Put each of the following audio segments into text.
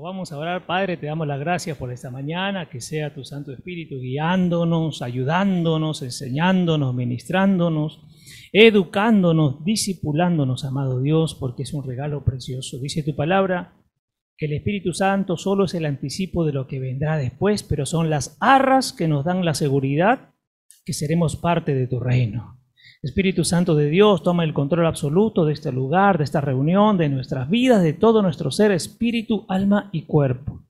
Vamos a orar, Padre, te damos las gracias por esta mañana, que sea tu Santo Espíritu guiándonos, ayudándonos, enseñándonos, ministrándonos, educándonos, discipulándonos, amado Dios, porque es un regalo precioso. Dice tu palabra que el Espíritu Santo solo es el anticipo de lo que vendrá después, pero son las arras que nos dan la seguridad que seremos parte de tu reino. Espíritu Santo de Dios, toma el control absoluto de este lugar, de esta reunión, de nuestras vidas, de todo nuestro ser, espíritu, alma y cuerpo.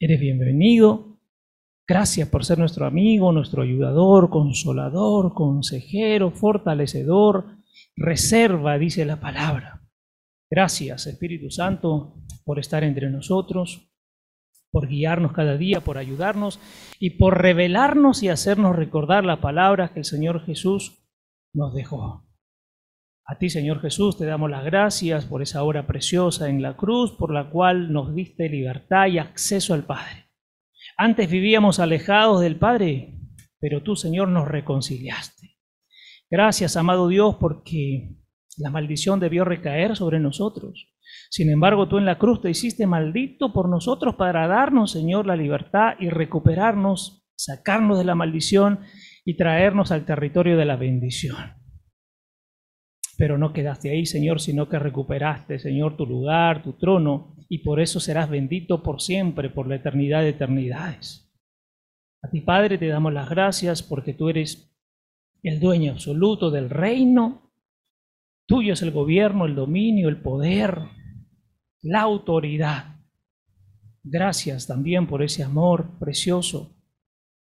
Eres bienvenido. Gracias por ser nuestro amigo, nuestro ayudador, consolador, consejero, fortalecedor, reserva, dice la palabra. Gracias, Espíritu Santo, por estar entre nosotros, por guiarnos cada día, por ayudarnos y por revelarnos y hacernos recordar las palabras que el Señor Jesús nos dejó. A ti, Señor Jesús, te damos las gracias por esa obra preciosa en la cruz, por la cual nos diste libertad y acceso al Padre. Antes vivíamos alejados del Padre, pero tú, Señor, nos reconciliaste. Gracias, amado Dios, porque la maldición debió recaer sobre nosotros. Sin embargo, tú en la cruz te hiciste maldito por nosotros para darnos, Señor, la libertad y recuperarnos, sacarnos de la maldición y traernos al territorio de la bendición. Pero no quedaste ahí, Señor, sino que recuperaste, Señor, tu lugar, tu trono, y por eso serás bendito por siempre, por la eternidad de eternidades. A ti, Padre, te damos las gracias porque tú eres el dueño absoluto del reino. Tuyo es el gobierno, el dominio, el poder, la autoridad. Gracias también por ese amor precioso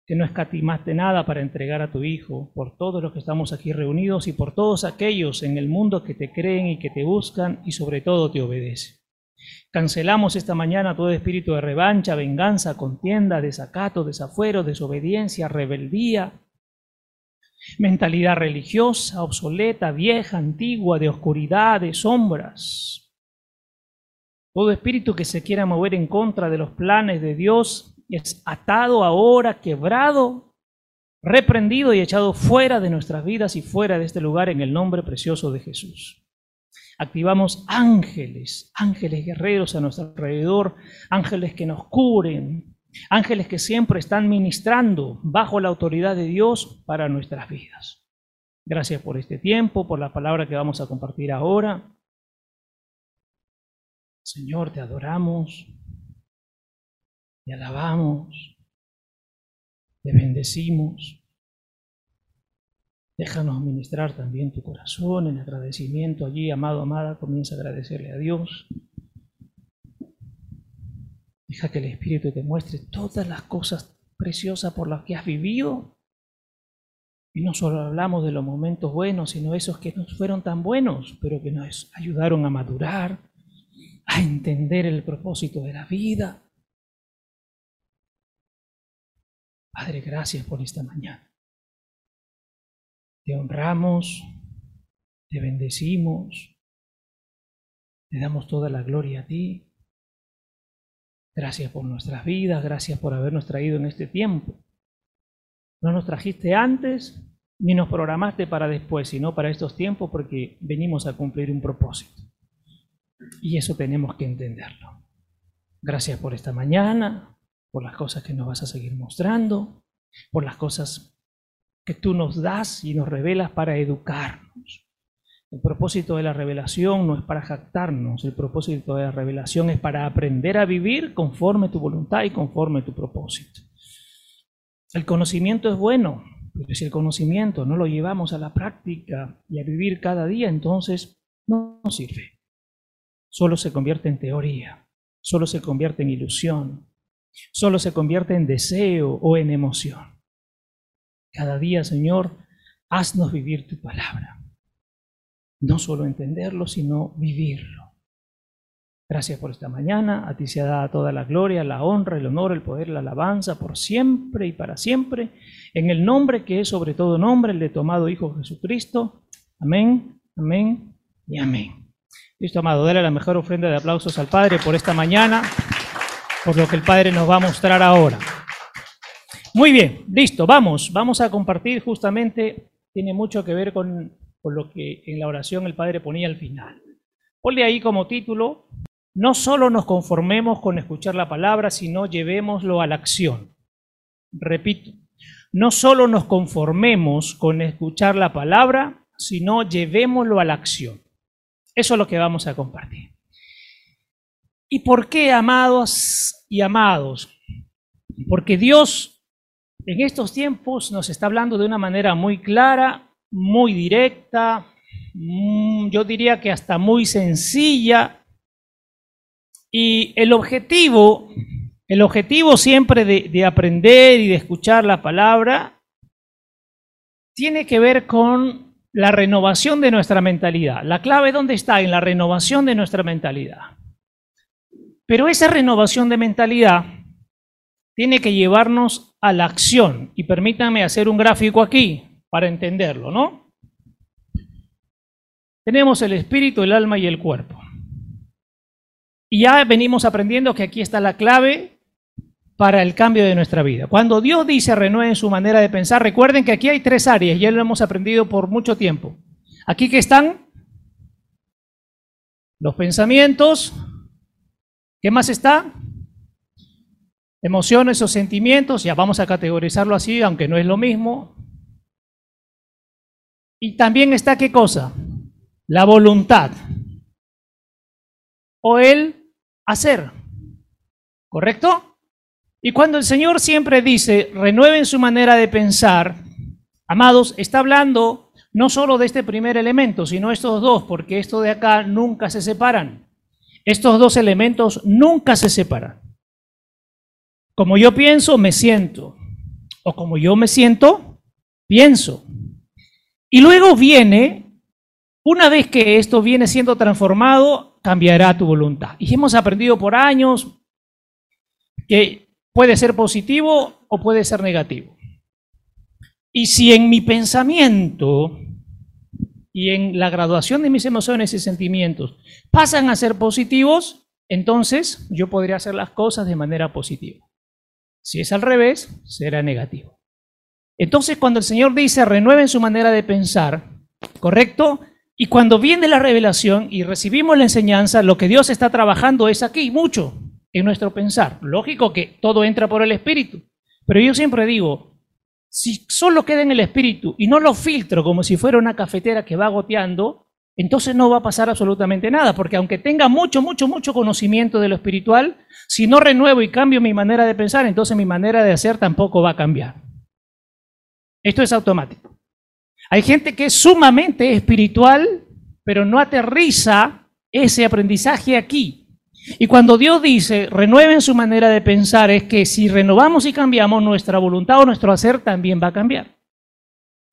que no escatimaste nada para entregar a tu Hijo, por todos los que estamos aquí reunidos y por todos aquellos en el mundo que te creen y que te buscan y sobre todo te obedecen. Cancelamos esta mañana todo espíritu de revancha, venganza, contienda, desacato, desafuero, desobediencia, rebeldía, mentalidad religiosa, obsoleta, vieja, antigua, de oscuridad, de sombras. Todo espíritu que se quiera mover en contra de los planes de Dios es atado ahora, quebrado, reprendido y echado fuera de nuestras vidas y fuera de este lugar en el nombre precioso de Jesús. Activamos ángeles, ángeles guerreros a nuestro alrededor, ángeles que nos curen, ángeles que siempre están ministrando bajo la autoridad de Dios para nuestras vidas. Gracias por este tiempo, por la palabra que vamos a compartir ahora. Señor, te adoramos, te alabamos, te bendecimos. Déjanos ministrar también tu corazón en agradecimiento allí, amado, amada, comienza a agradecerle a Dios. Deja que el Espíritu te muestre todas las cosas preciosas por las que has vivido. Y no solo hablamos de los momentos buenos, sino esos que no fueron tan buenos, pero que nos ayudaron a madurar, a entender el propósito de la vida, Padre, gracias por esta mañana. Te honramos, te bendecimos, te damos toda la gloria a ti. Gracias por nuestras vidas, gracias por habernos traído en este tiempo. No nos trajiste antes ni nos programaste para después, sino para estos tiempos porque venimos a cumplir un propósito. Y eso tenemos que entenderlo. Gracias por esta mañana, por las cosas que nos vas a seguir mostrando, por las cosas que tú nos das y nos revelas para educarnos. El propósito de la revelación no es para jactarnos, el propósito de la revelación es para aprender a vivir conforme tu voluntad y conforme tu propósito. El conocimiento es bueno, pero si el conocimiento no lo llevamos a la práctica y a vivir cada día, entonces no sirve. Solo se convierte en teoría, solo se convierte en ilusión, solo se convierte en deseo o en emoción. Cada día, Señor, haznos vivir tu palabra. No solo entenderlo, sino vivirlo. Gracias por esta mañana. A ti se ha dado toda la gloria, la honra, el honor, el poder, la alabanza por siempre y para siempre. En el nombre que es sobre todo nombre, el de tu amado Hijo Jesucristo. Amén, amén y amén. Listo, amado, dale la mejor ofrenda de aplausos al Padre por esta mañana por lo que el Padre nos va a mostrar ahora. Muy bien, listo, vamos, vamos a compartir justamente, tiene mucho que ver con, lo que en la oración el Padre ponía al final. Ponle ahí como título, no solo nos conformemos con escuchar la palabra, sino llevémoslo a la acción. Repito, no solo nos conformemos con escuchar la palabra, sino llevémoslo a la acción. Eso es lo que vamos a compartir. ¿Y por qué, amados y amados? Porque Dios en estos tiempos nos está hablando de una manera muy clara, muy directa, mm, yo diría que hasta muy sencilla. Y el objetivo, el objetivo siempre de, de aprender y de escuchar la palabra tiene que ver con la renovación de nuestra mentalidad. La clave dónde está? En la renovación de nuestra mentalidad. Pero esa renovación de mentalidad tiene que llevarnos a la acción. Y permítanme hacer un gráfico aquí para entenderlo, ¿no? Tenemos el espíritu, el alma y el cuerpo. Y ya venimos aprendiendo que aquí está la clave para el cambio de nuestra vida. Cuando Dios dice renueven su manera de pensar, recuerden que aquí hay tres áreas, ya lo hemos aprendido por mucho tiempo. Aquí que están los pensamientos, ¿Qué más está? Emociones o sentimientos, ya vamos a categorizarlo así, aunque no es lo mismo. Y también está qué cosa? La voluntad. O el hacer. ¿Correcto? Y cuando el Señor siempre dice, renueven su manera de pensar, amados, está hablando no solo de este primer elemento, sino estos dos, porque estos de acá nunca se separan. Estos dos elementos nunca se separan. Como yo pienso, me siento. O como yo me siento, pienso. Y luego viene, una vez que esto viene siendo transformado, cambiará tu voluntad. Y hemos aprendido por años que puede ser positivo o puede ser negativo. Y si en mi pensamiento y en la graduación de mis emociones y sentimientos pasan a ser positivos, entonces yo podría hacer las cosas de manera positiva. Si es al revés, será negativo. Entonces cuando el Señor dice renueven su manera de pensar, ¿correcto? Y cuando viene la revelación y recibimos la enseñanza, lo que Dios está trabajando es aquí mucho en nuestro pensar. Lógico que todo entra por el Espíritu. Pero yo siempre digo, si solo queda en el espíritu y no lo filtro como si fuera una cafetera que va goteando, entonces no va a pasar absolutamente nada, porque aunque tenga mucho, mucho, mucho conocimiento de lo espiritual, si no renuevo y cambio mi manera de pensar, entonces mi manera de hacer tampoco va a cambiar. Esto es automático. Hay gente que es sumamente espiritual, pero no aterriza ese aprendizaje aquí. Y cuando Dios dice, renueven su manera de pensar, es que si renovamos y cambiamos, nuestra voluntad o nuestro hacer también va a cambiar.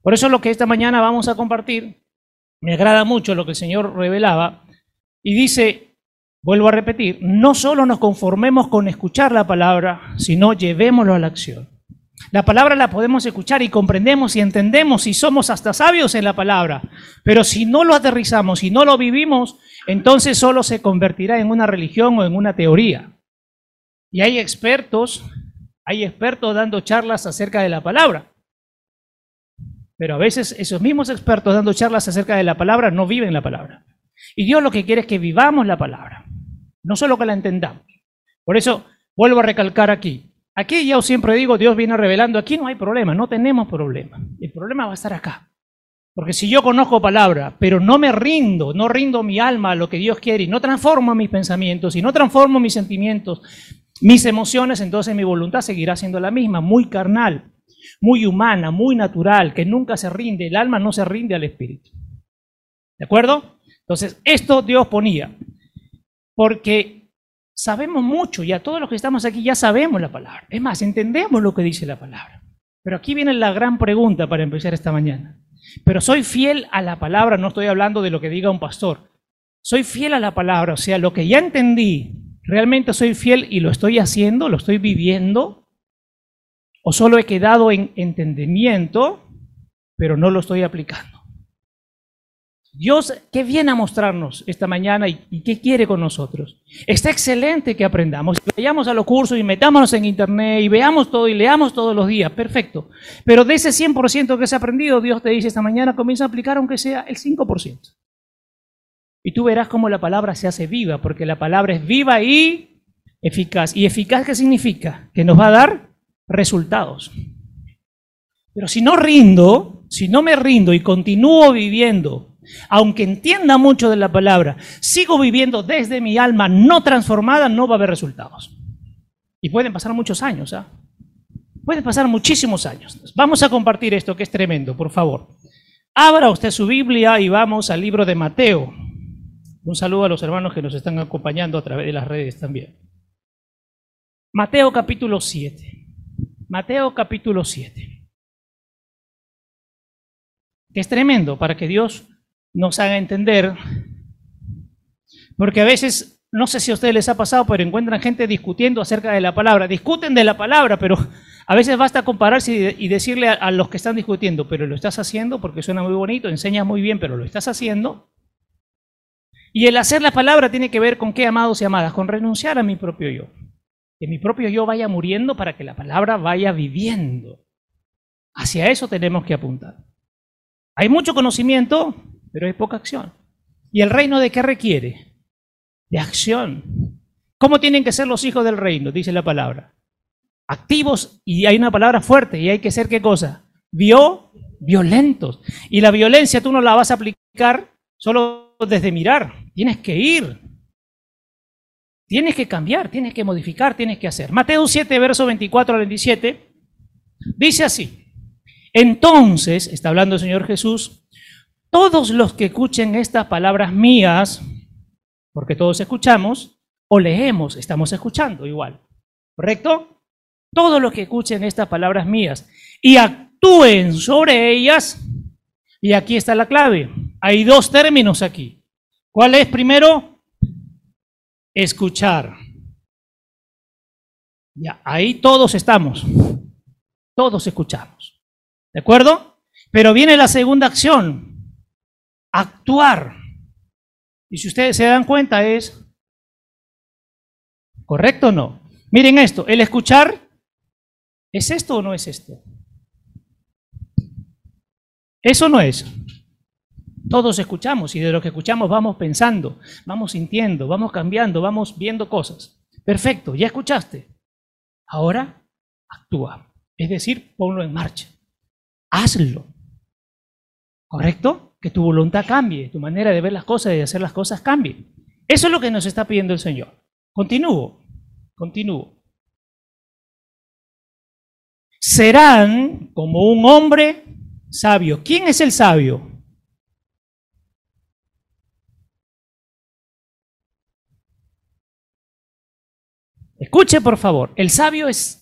Por eso lo que esta mañana vamos a compartir, me agrada mucho lo que el Señor revelaba, y dice, vuelvo a repetir, no solo nos conformemos con escuchar la palabra, sino llevémoslo a la acción. La palabra la podemos escuchar y comprendemos y entendemos y somos hasta sabios en la palabra, pero si no lo aterrizamos, si no lo vivimos, entonces solo se convertirá en una religión o en una teoría. Y hay expertos, hay expertos dando charlas acerca de la palabra. Pero a veces esos mismos expertos dando charlas acerca de la palabra no viven la palabra. Y Dios lo que quiere es que vivamos la palabra, no solo que la entendamos. Por eso vuelvo a recalcar aquí. Aquí yo siempre digo, Dios viene revelando, aquí no hay problema, no tenemos problema. El problema va a estar acá. Porque si yo conozco palabra, pero no me rindo, no rindo mi alma a lo que Dios quiere y no transformo mis pensamientos y no transformo mis sentimientos, mis emociones, entonces mi voluntad seguirá siendo la misma, muy carnal, muy humana, muy natural, que nunca se rinde, el alma no se rinde al espíritu. ¿De acuerdo? Entonces, esto Dios ponía, porque sabemos mucho, y a todos los que estamos aquí ya sabemos la palabra. Es más, entendemos lo que dice la palabra. Pero aquí viene la gran pregunta para empezar esta mañana. Pero soy fiel a la palabra, no estoy hablando de lo que diga un pastor. Soy fiel a la palabra, o sea, lo que ya entendí, realmente soy fiel y lo estoy haciendo, lo estoy viviendo, o solo he quedado en entendimiento, pero no lo estoy aplicando. Dios, ¿qué viene a mostrarnos esta mañana y, qué quiere con nosotros? Está excelente que aprendamos. Vayamos a los cursos y metámonos en internet y veamos todo y leamos todos los días. Perfecto. Pero de ese 100% que se ha aprendido, Dios te dice esta mañana, comienza a aplicar aunque sea el 5%. Y tú verás cómo la palabra se hace viva, porque la palabra es viva y eficaz. ¿Y eficaz qué significa? Que nos va a dar resultados. Pero si no rindo, si no me rindo y continúo viviendo, aunque entienda mucho de la palabra, sigo viviendo desde mi alma no transformada, no va a haber resultados. Y pueden pasar muchos años, ¿ah? Pueden pasar muchísimos años. Vamos a compartir esto que es tremendo, por favor. Abra usted su Biblia y vamos al libro de Mateo. Un saludo a los hermanos que nos están acompañando a través de las redes también. Mateo capítulo 7. Mateo capítulo 7. Que es tremendo para que Dios nos haga entender. Porque a veces, no sé si a ustedes les ha pasado, pero encuentran gente discutiendo acerca de la palabra. Discuten de la palabra, pero a veces basta compararse y decirle a, los que están discutiendo, pero lo estás haciendo porque suena muy bonito, enseñas muy bien, pero lo estás haciendo. Y el hacer la palabra tiene que ver con qué, amados y amadas, con renunciar a mi propio yo. Que mi propio yo vaya muriendo para que la palabra vaya viviendo. Hacia eso tenemos que apuntar. Hay mucho conocimiento, pero hay poca acción. ¿Y el reino de qué requiere? De acción. ¿Cómo tienen que ser los hijos del reino? Dice la palabra. Activos, y hay una palabra fuerte, y hay que ser qué cosa? Vio, violentos. Y la violencia tú no la vas a aplicar solo desde mirar, tienes que ir. Tienes que cambiar, tienes que modificar, tienes que hacer. Mateo 7, verso 24 al 27, dice así. Entonces, está hablando el Señor Jesús, todos los que escuchen estas palabras mías, porque todos escuchamos, o leemos, estamos escuchando igual, ¿correcto? Todos los que escuchen estas palabras mías y actúen sobre ellas, y aquí está la clave, hay dos términos aquí. ¿Cuál es primero? Escuchar. Ya, ahí todos estamos, todos escuchamos, ¿de acuerdo? Pero viene la segunda acción, actuar. Y si ustedes se dan cuenta es, ¿correcto o no? Miren esto, el escuchar, ¿es esto o no es esto? Eso no es. Todos escuchamos y de lo que escuchamos vamos pensando, vamos sintiendo, vamos cambiando, vamos viendo cosas. Perfecto, ya escuchaste. Ahora actúa. Es decir, ponlo en marcha. Hazlo. ¿Correcto? Que tu voluntad cambie, tu manera de ver las cosas y de hacer las cosas cambie. Eso es lo que nos está pidiendo el Señor. Continúo, continúo. Serán como un hombre sabio. ¿Quién es el sabio? Escuche, por favor. El sabio es...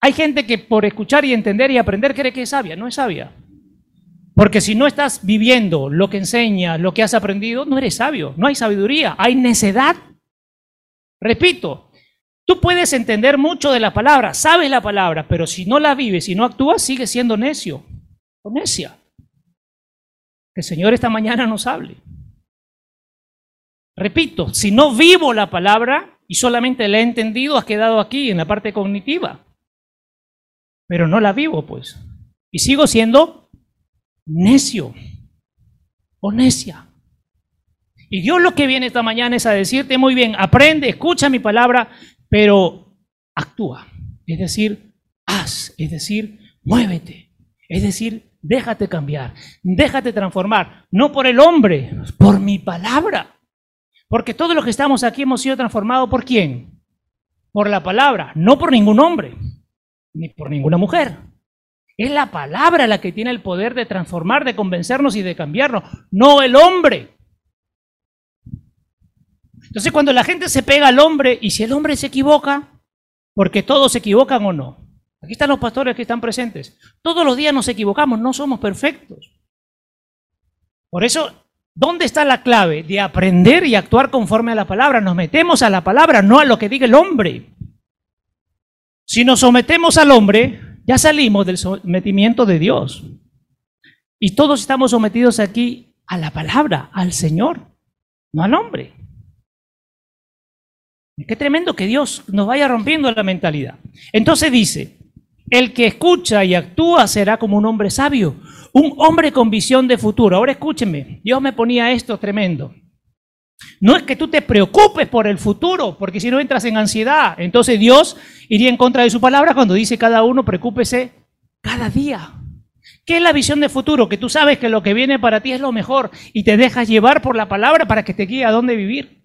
Hay gente que por escuchar y entender y aprender cree que es sabia. No es sabia. Porque si no estás viviendo lo que enseñas, lo que has aprendido, no eres sabio, no hay sabiduría, hay necedad. Repito, tú puedes entender mucho de la palabra, sabes la palabra, pero si no la vives y no actúas, sigues siendo necio o necia. Que el Señor esta mañana nos hable. Repito, si no vivo la palabra y solamente la he entendido, has quedado aquí en la parte cognitiva. Pero no la vivo, pues. Y sigo siendo necio o necia. Y Dios lo que viene esta mañana es a decirte muy bien, aprende, escucha mi palabra, pero actúa. Es decir, haz, es decir, muévete. Es decir, déjate cambiar, déjate transformar, no por el hombre, por mi palabra. Porque todos los que estamos aquí hemos sido transformados por quién? Por la palabra, no por ningún hombre, ni por ninguna mujer. Es la palabra la que tiene el poder de transformar, de convencernos y de cambiarnos, no el hombre. Entonces cuando la gente se pega al hombre y si el hombre se equivoca, porque todos se equivocan o no. Aquí están los pastores que están presentes. Todos los días nos equivocamos, no somos perfectos. Por eso, ¿dónde está la clave de aprender y actuar conforme a la palabra? Nos metemos a la palabra, no a lo que diga el hombre. Si nos sometemos al hombre, ya salimos del sometimiento de Dios. Y todos estamos sometidos aquí a la palabra, al Señor, no al hombre. Qué tremendo que Dios nos vaya rompiendo la mentalidad. Entonces dice, el que escucha y actúa será como un hombre sabio, un hombre con visión de futuro. Ahora escúchenme, Dios me ponía esto tremendo. No es que tú te preocupes por el futuro, porque si no entras en ansiedad, entonces Dios iría en contra de su palabra cuando dice cada uno preocúpese cada día. ¿Qué es la visión de futuro? Que tú sabes que lo que viene para ti es lo mejor y te dejas llevar por la palabra para que te guíe a dónde vivir.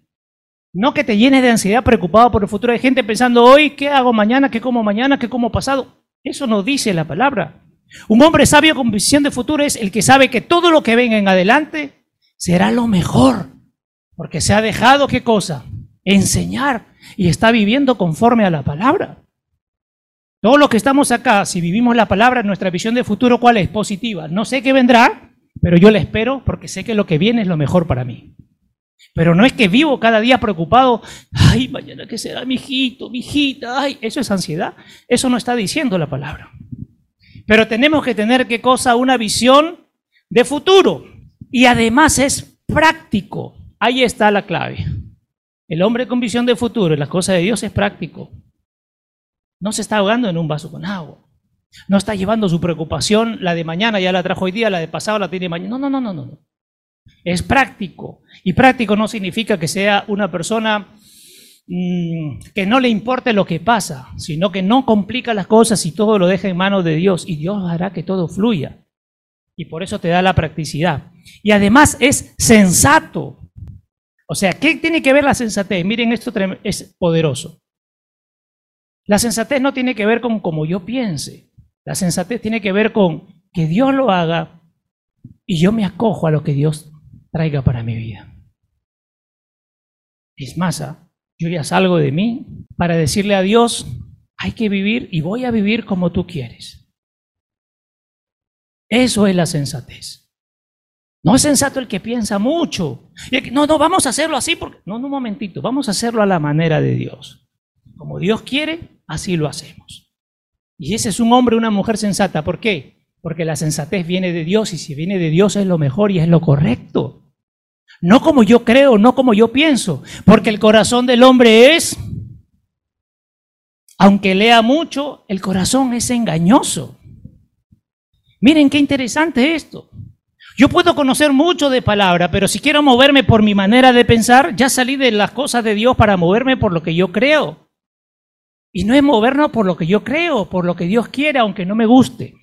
No que te llenes de ansiedad preocupado por el futuro. Hay gente pensando hoy, ¿qué hago mañana? ¿Qué como mañana? ¿Qué como pasado? Eso no dice la palabra. Un hombre sabio con visión de futuro es el que sabe que todo lo que venga en adelante será lo mejor. Porque se ha dejado, ¿qué cosa? Enseñar y está viviendo conforme a la palabra. Todos los que estamos acá, si vivimos la palabra, nuestra visión de futuro, ¿cuál es? Positiva. No sé qué vendrá, pero yo la espero porque sé que lo que viene es lo mejor para mí. Pero no es que vivo cada día preocupado, ay, mañana qué será mi hijito, mi hijita, ay, eso es ansiedad. Eso no está diciendo la palabra. Pero tenemos que tener, ¿qué cosa? Una visión de futuro. Y además es práctico. Ahí está la clave. El hombre con visión de futuro en las cosas de Dios es práctico. No se está ahogando en un vaso con agua. No está llevando su preocupación, la de mañana ya la trajo hoy día, la de pasado la tiene mañana. No, no, no, no, no. Es práctico. Y práctico no significa que sea una persona mm, que no le importe lo que pasa, sino que no complica las cosas y todo lo deja en manos de Dios. Y Dios hará que todo fluya. Y por eso te da la practicidad. Y además es sensato. O sea, ¿qué tiene que ver la sensatez? Miren, esto es poderoso. La sensatez no tiene que ver con como yo piense. La sensatez tiene que ver con que Dios lo haga y yo me acojo a lo que Dios traiga para mi vida. Es más, ¿ah? yo ya salgo de mí para decirle a Dios, hay que vivir y voy a vivir como tú quieres. Eso es la sensatez. No es sensato el que piensa mucho. No, no, vamos a hacerlo así porque... No, no, un momentito, vamos a hacerlo a la manera de Dios. Como Dios quiere, así lo hacemos. Y ese es un hombre, una mujer sensata. ¿Por qué? Porque la sensatez viene de Dios y si viene de Dios es lo mejor y es lo correcto. No como yo creo, no como yo pienso. Porque el corazón del hombre es, aunque lea mucho, el corazón es engañoso. Miren qué interesante esto. Yo puedo conocer mucho de palabra, pero si quiero moverme por mi manera de pensar, ya salí de las cosas de Dios para moverme por lo que yo creo. Y no es movernos por lo que yo creo, por lo que Dios quiere, aunque no me guste.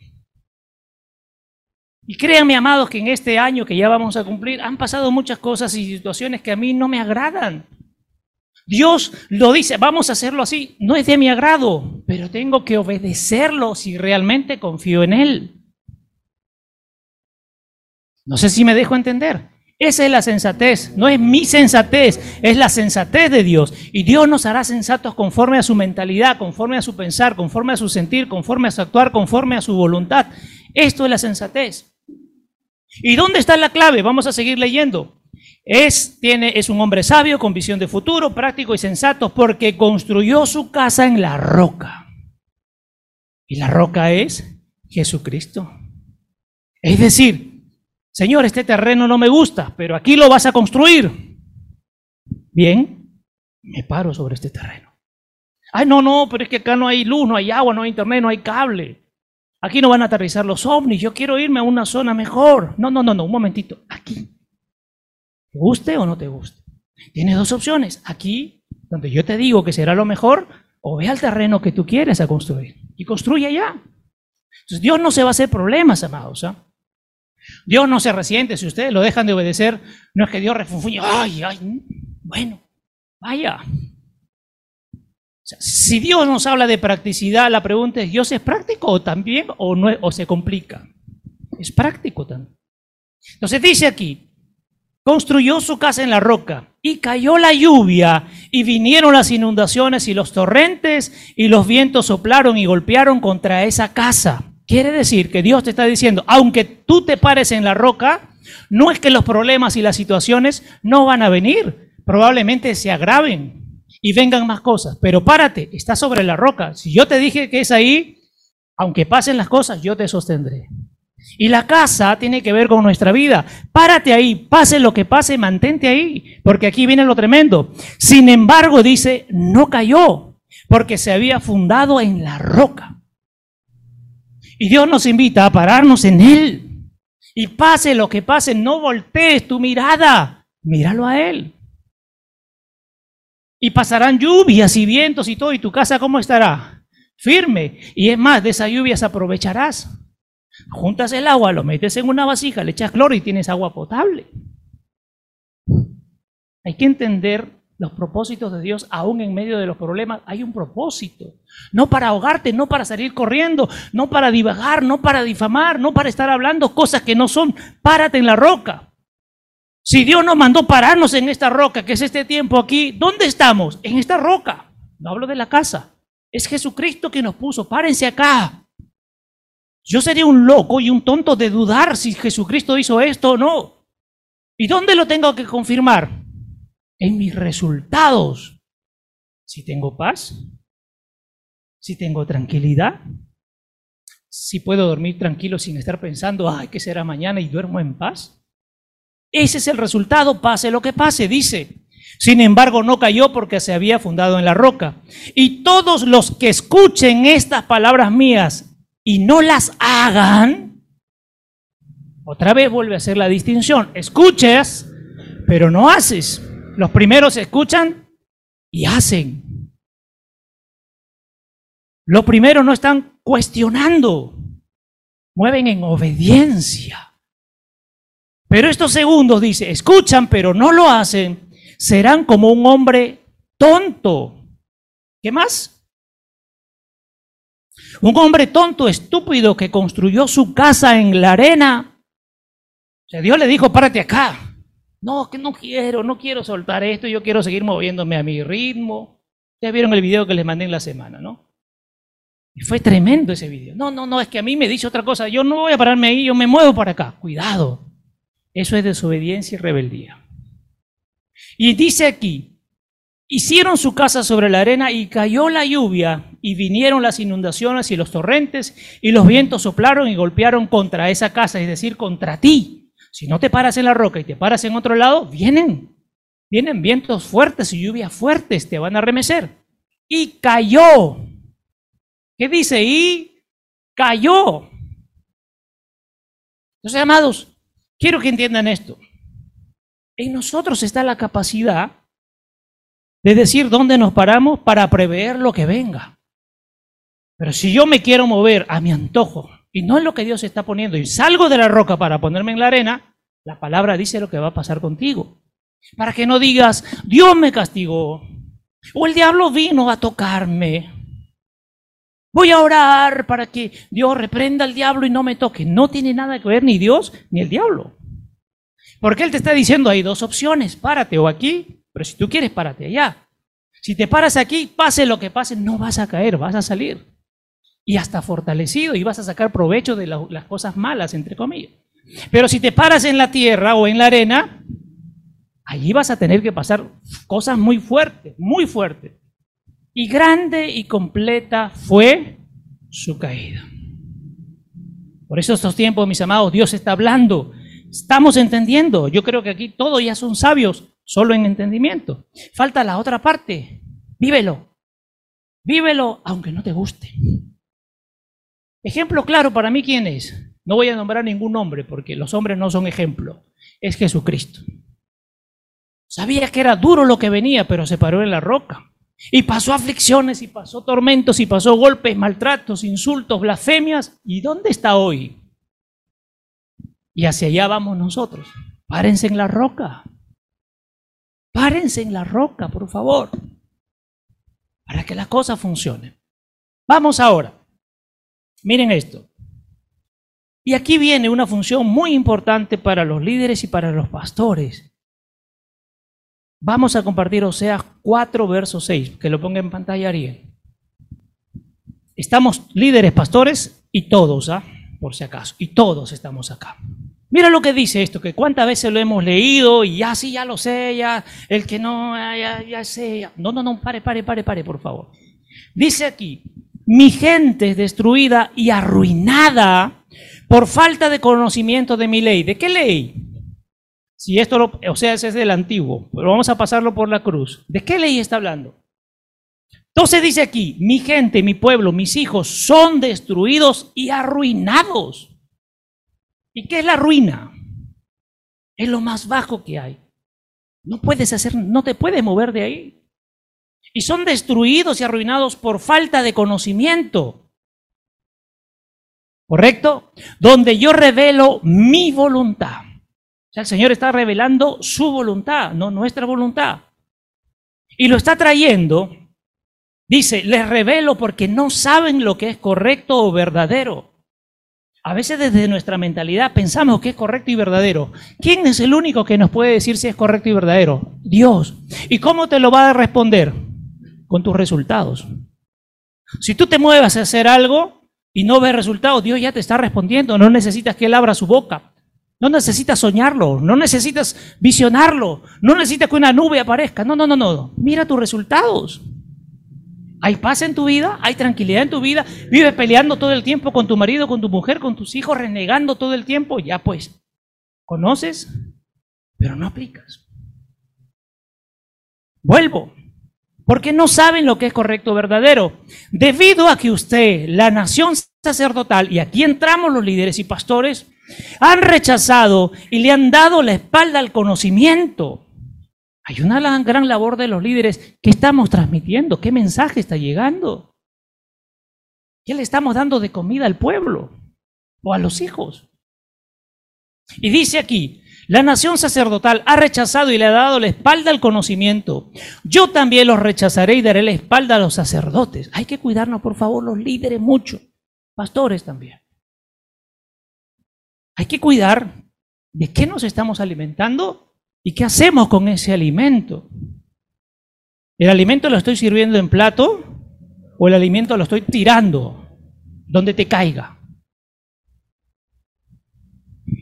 Y créanme, amados, que en este año que ya vamos a cumplir han pasado muchas cosas y situaciones que a mí no me agradan. Dios lo dice, vamos a hacerlo así. No es de mi agrado, pero tengo que obedecerlo si realmente confío en Él. No sé si me dejo entender. Esa es la sensatez, no es mi sensatez, es la sensatez de Dios. Y Dios nos hará sensatos conforme a su mentalidad, conforme a su pensar, conforme a su sentir, conforme a su actuar, conforme a su voluntad. Esto es la sensatez. ¿Y dónde está la clave? Vamos a seguir leyendo. Es, tiene, es un hombre sabio, con visión de futuro, práctico y sensato, porque construyó su casa en la roca. Y la roca es Jesucristo. Es decir, Señor, este terreno no me gusta, pero aquí lo vas a construir. Bien, me paro sobre este terreno. Ay, no, no, pero es que acá no hay luz, no hay agua, no hay internet, no hay cable. Aquí no van a aterrizar los ovnis, yo quiero irme a una zona mejor. No, no, no, no, un momentito, aquí. ¿Te guste o no te guste? Tienes dos opciones. Aquí, donde yo te digo que será lo mejor, o ve al terreno que tú quieres a construir y construye allá. Entonces Dios no se va a hacer problemas, amados. ¿ah? Dios no se resiente, si ustedes lo dejan de obedecer, no es que Dios refunfuñe, ay, ay, bueno, vaya. si Dios nos habla de practicidad, la pregunta es, ¿Dios es práctico o también o, no, o se complica? Es práctico también. Entonces dice aquí, construyó su casa en la roca y cayó la lluvia y vinieron las inundaciones y los torrentes y los vientos soplaron y golpearon contra esa casa Quiere decir que Dios te está diciendo, aunque tú te pares en la roca, no es que los problemas y las situaciones no van a venir, probablemente se agraven y vengan más cosas, pero párate, está sobre la roca. Si yo te dije que es ahí, aunque pasen las cosas, yo te sostendré. Y la casa tiene que ver con nuestra vida. Párate ahí, pase lo que pase, mantente ahí, porque aquí viene lo tremendo. Sin embargo, dice, no cayó, porque se había fundado en la roca. Y Dios nos invita a pararnos en Él. Y pase lo que pase, no voltees tu mirada, míralo a Él. Y pasarán lluvias y vientos y todo, y tu casa cómo estará? Firme. Y es más, de esas lluvias aprovecharás. Juntas el agua, lo metes en una vasija, le echas cloro y tienes agua potable. Hay que entender los propósitos de Dios, aún en medio de los problemas, hay un propósito. No para ahogarte, no para salir corriendo, no para divagar, no para difamar, no para estar hablando cosas que no son. Párate en la roca. Si Dios nos mandó pararnos en esta roca, que es este tiempo aquí, ¿dónde estamos? En esta roca. No hablo de la casa. Es Jesucristo que nos puso. Párense acá. Yo sería un loco y un tonto de dudar si Jesucristo hizo esto o no. ¿Y dónde lo tengo que confirmar? En mis resultados. Si tengo paz, si tengo tranquilidad, si puedo dormir tranquilo sin estar pensando, ay, ¿qué será mañana? y duermo en paz. Ese es el resultado, pase lo que pase, dice. Sin embargo, no cayó porque se había fundado en la roca. Y todos los que escuchen estas palabras mías y no las hagan, otra vez vuelve a hacer la distinción. Escuchas, pero no haces. Los primeros escuchan y hacen. Los primeros no están cuestionando, mueven en obediencia. Pero estos segundos, dice, escuchan pero no lo hacen, serán como un hombre tonto. ¿Qué más? Un hombre tonto, estúpido, que construyó su casa en la arena. O sea, Dios le dijo, párate acá. No, que no quiero, no quiero soltar esto, yo quiero seguir moviéndome a mi ritmo. Ya vieron el video que les mandé en la semana, ¿no? Y fue tremendo ese video. No, no, no, es que a mí me dice otra cosa. Yo no voy a pararme ahí, yo me muevo para acá. Cuidado. Eso es desobediencia y rebeldía. Y dice aquí, hicieron su casa sobre la arena y cayó la lluvia y vinieron las inundaciones y los torrentes y los vientos soplaron y golpearon contra esa casa, es decir, contra ti. Si no te paras en la roca y te paras en otro lado, vienen, vienen vientos fuertes y lluvias fuertes, te van a remecer. Y cayó. ¿Qué dice? Y cayó. Entonces, amados, Quiero que entiendan esto. En nosotros está la capacidad de decir dónde nos paramos para prever lo que venga. Pero si yo me quiero mover a mi antojo y no es lo que Dios está poniendo y salgo de la roca para ponerme en la arena, la palabra dice lo que va a pasar contigo. Para que no digas, Dios me castigó o el diablo vino a tocarme. Voy a orar para que Dios reprenda al diablo y no me toque. No tiene nada que ver ni Dios ni el diablo. Porque Él te está diciendo, hay dos opciones, párate o aquí, pero si tú quieres, párate allá. Si te paras aquí, pase lo que pase, no vas a caer, vas a salir. Y hasta fortalecido y vas a sacar provecho de las cosas malas, entre comillas. Pero si te paras en la tierra o en la arena, allí vas a tener que pasar cosas muy fuertes, muy fuertes. Y grande y completa fue su caída. Por eso estos tiempos, mis amados, Dios está hablando. Estamos entendiendo. Yo creo que aquí todos ya son sabios, solo en entendimiento. Falta la otra parte. Vívelo. Vívelo aunque no te guste. Ejemplo claro para mí, ¿quién es? No voy a nombrar ningún nombre porque los hombres no son ejemplo. Es Jesucristo. Sabía que era duro lo que venía, pero se paró en la roca. Y pasó aflicciones, y pasó tormentos, y pasó golpes, maltratos, insultos, blasfemias. ¿Y dónde está hoy? Y hacia allá vamos nosotros. Párense en la roca. Párense en la roca, por favor. Para que la cosa funcione. Vamos ahora. Miren esto. Y aquí viene una función muy importante para los líderes y para los pastores. Vamos a compartir Oseas 4, verso 6, que lo ponga en pantalla Ariel. Estamos líderes, pastores y todos, ¿ah? por si acaso, y todos estamos acá. Mira lo que dice esto, que cuántas veces lo hemos leído y ya sí, ya lo sé, ya, el que no, ya, ya sé. No, no, no, pare, pare, pare, pare, por favor. Dice aquí, mi gente es destruida y arruinada por falta de conocimiento de mi ley. ¿De qué ley? Si esto, lo, o sea, ese es del antiguo, pero vamos a pasarlo por la cruz. ¿De qué ley está hablando? Entonces dice aquí, mi gente, mi pueblo, mis hijos son destruidos y arruinados. ¿Y qué es la ruina? Es lo más bajo que hay. No puedes hacer, no te puedes mover de ahí. Y son destruidos y arruinados por falta de conocimiento. ¿Correcto? Donde yo revelo mi voluntad. O sea, el Señor está revelando su voluntad, no nuestra voluntad. Y lo está trayendo, dice, les revelo porque no saben lo que es correcto o verdadero. A veces desde nuestra mentalidad pensamos que es correcto y verdadero. ¿Quién es el único que nos puede decir si es correcto y verdadero? Dios. ¿Y cómo te lo va a responder? Con tus resultados. Si tú te muevas a hacer algo y no ves resultados, Dios ya te está respondiendo. No necesitas que Él abra su boca. No necesitas soñarlo, no necesitas visionarlo, no necesitas que una nube aparezca. No, no, no, no. Mira tus resultados. Hay paz en tu vida, hay tranquilidad en tu vida, vives peleando todo el tiempo con tu marido, con tu mujer, con tus hijos, renegando todo el tiempo. Ya pues, conoces, pero no aplicas. Vuelvo, porque no saben lo que es correcto o verdadero. Debido a que usted, la nación sacerdotal, y aquí entramos los líderes y pastores, han rechazado y le han dado la espalda al conocimiento. Hay una gran labor de los líderes. ¿Qué estamos transmitiendo? ¿Qué mensaje está llegando? ¿Qué le estamos dando de comida al pueblo o a los hijos? Y dice aquí, la nación sacerdotal ha rechazado y le ha dado la espalda al conocimiento. Yo también los rechazaré y daré la espalda a los sacerdotes. Hay que cuidarnos, por favor, los líderes mucho, pastores también. Hay que cuidar de qué nos estamos alimentando y qué hacemos con ese alimento. ¿El alimento lo estoy sirviendo en plato o el alimento lo estoy tirando donde te caiga?